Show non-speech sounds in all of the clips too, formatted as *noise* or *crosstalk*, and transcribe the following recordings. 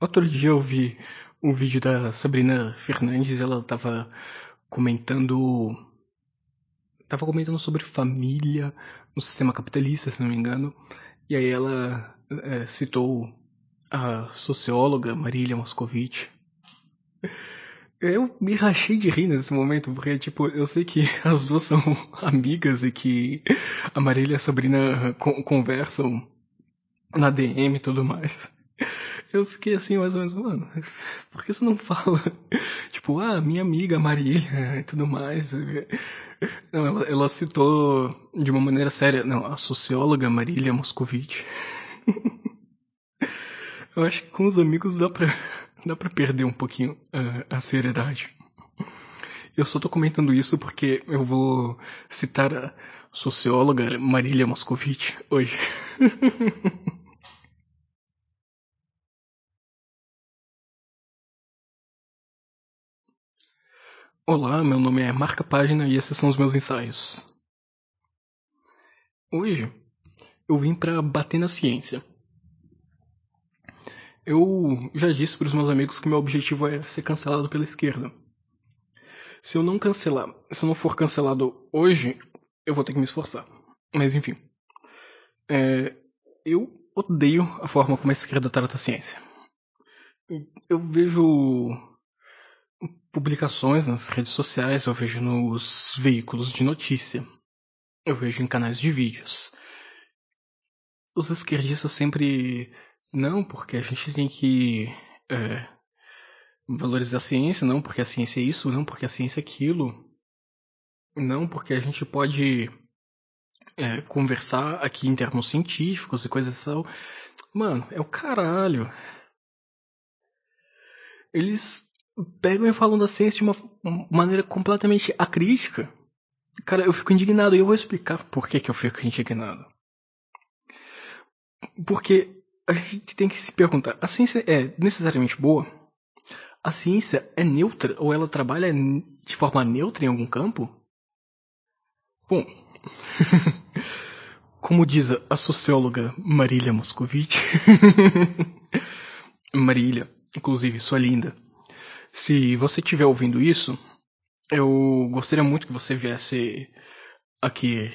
Outro dia eu vi um vídeo da Sabrina Fernandes, ela tava comentando. Tava comentando sobre família no sistema capitalista, se não me engano. E aí ela é, citou a socióloga Marília Moscovitch. Eu me rachei de rir nesse momento, porque, tipo, eu sei que *laughs* as duas são amigas e que a Marília e a Sabrina conversam na DM e tudo mais. Eu fiquei assim, mais ou menos, mano, *laughs* por que você não fala? *laughs* Tipo, ah, minha amiga Marília *laughs* e tudo mais. Não, ela, ela citou de uma maneira séria, não, a socióloga Marília Moscovitch. Eu acho que com os amigos dá pra, dá pra perder um pouquinho a, a seriedade. Eu só tô comentando isso porque eu vou citar a socióloga Marília Moscovitch hoje. Olá, meu nome é Marca Página e esses são os meus ensaios. Hoje eu vim para bater na ciência. Eu já disse para os meus amigos que meu objetivo é ser cancelado pela esquerda. Se eu não cancelar, se eu não for cancelado hoje, eu vou ter que me esforçar. Mas enfim. É, eu odeio a forma como a esquerda trata a ciência. Eu vejo publicações nas redes sociais, eu vejo nos veículos de notícia, eu vejo em canais de vídeos. Os esquerdistas sempre. Não, porque a gente tem que é, valorizar a ciência, não porque a ciência é isso, não porque a ciência é aquilo. Não porque a gente pode é, conversar aqui em termos científicos e coisas assim. Mano, é o caralho. Eles pegam e falam da ciência de uma maneira completamente acrítica. Cara, eu fico indignado e eu vou explicar por que, que eu fico indignado. Porque a gente tem que se perguntar: a ciência é necessariamente boa? A ciência é neutra ou ela trabalha de forma neutra em algum campo? Bom, *laughs* como diz a socióloga Marília Moscovitch, *laughs* Marília, inclusive, sua linda. Se você estiver ouvindo isso, eu gostaria muito que você viesse aqui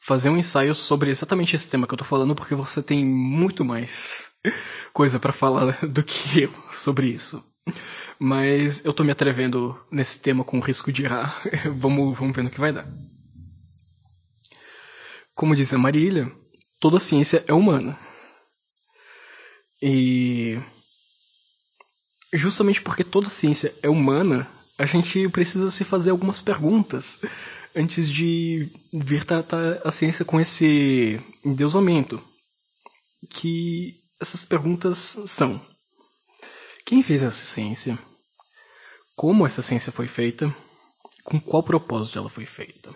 fazer um ensaio sobre exatamente esse tema que eu tô falando, porque você tem muito mais *laughs* coisa para falar *laughs* do que eu sobre isso. Mas eu tô me atrevendo nesse tema com risco de errar. *laughs* vamos, vamos ver no que vai dar. Como diz a Marília, toda ciência é humana. E justamente porque toda ciência é humana, a gente precisa se fazer algumas perguntas antes de vir tratar a ciência com esse endeusamento. Que essas perguntas são: quem fez essa ciência? Como essa ciência foi feita? Com qual propósito ela foi feita?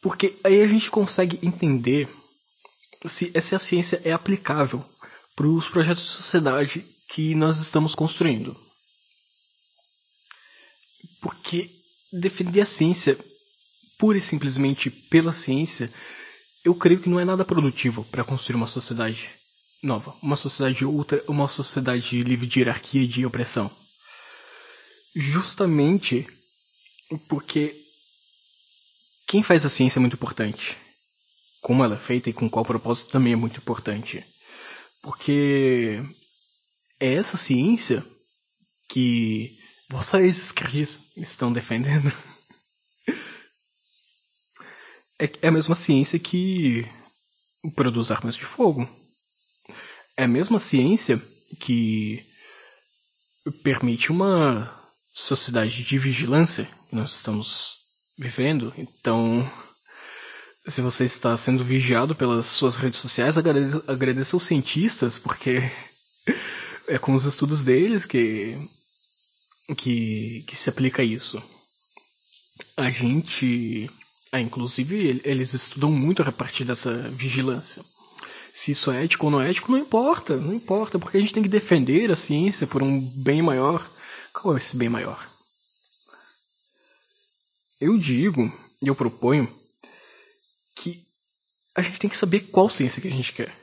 Porque aí a gente consegue entender se essa ciência é aplicável para os projetos de sociedade que nós estamos construindo. Porque defender a ciência pura e simplesmente pela ciência, eu creio que não é nada produtivo para construir uma sociedade nova, uma sociedade outra, uma sociedade livre de hierarquia e de opressão. Justamente porque quem faz a ciência é muito importante. Como ela é feita e com qual propósito também é muito importante. Porque é essa ciência que vocês, Cris, estão defendendo. *laughs* É, é a mesma ciência que produz armas de fogo. É a mesma ciência que permite uma sociedade de vigilância que nós estamos vivendo. Então, se você está sendo vigiado pelas suas redes sociais, agradeça, agradeça aos cientistas, porque é com os estudos deles que, que, que se aplica isso. A gente. Ah, inclusive, eles estudam muito a partir dessa vigilância. Se isso é ético ou não é ético, não importa, não importa, porque a gente tem que defender a ciência por um bem maior. Qual é esse bem maior? Eu digo, e eu proponho, que a gente tem que saber qual ciência que a gente quer.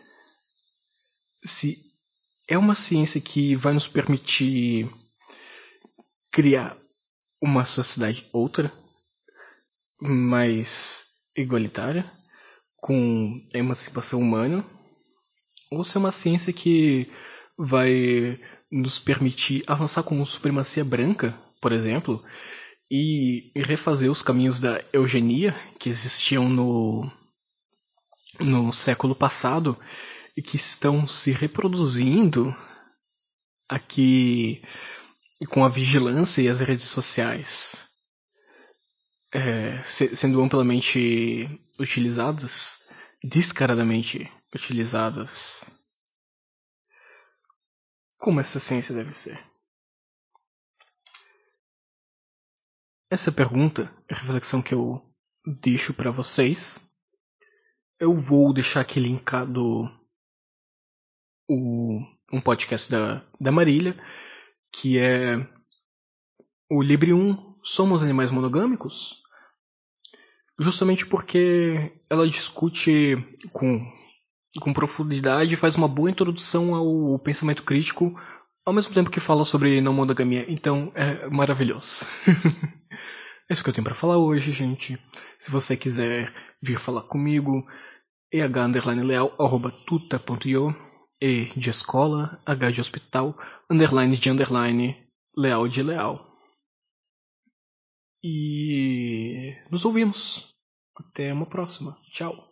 Se é uma ciência que vai nos permitir criar uma sociedade outra, mais igualitária, com emancipação humana, ou se é uma ciência que vai nos permitir avançar com supremacia branca, por exemplo, e refazer os caminhos da eugenia que existiam no, no século passado e que estão se reproduzindo aqui com a vigilância e as redes sociais é, sendo amplamente utilizadas, descaradamente utilizadas. Como essa ciência deve ser? Essa pergunta a reflexão que eu deixo para vocês. Eu vou deixar aqui linkado o, um podcast da, da Marília, que é o Libre 1 Somos Animais Monogâmicos? Justamente porque ela discute com, com profundidade e faz uma boa introdução ao pensamento crítico, ao mesmo tempo que fala sobre não monogamia. Então é maravilhoso. *laughs* é isso que eu tenho para falar hoje, gente. Se você quiser vir falar comigo, eh_leal@tuta.io e de escola, h de hospital, underline de underline, leal de leal. E nos ouvimos. Até uma próxima. Tchau.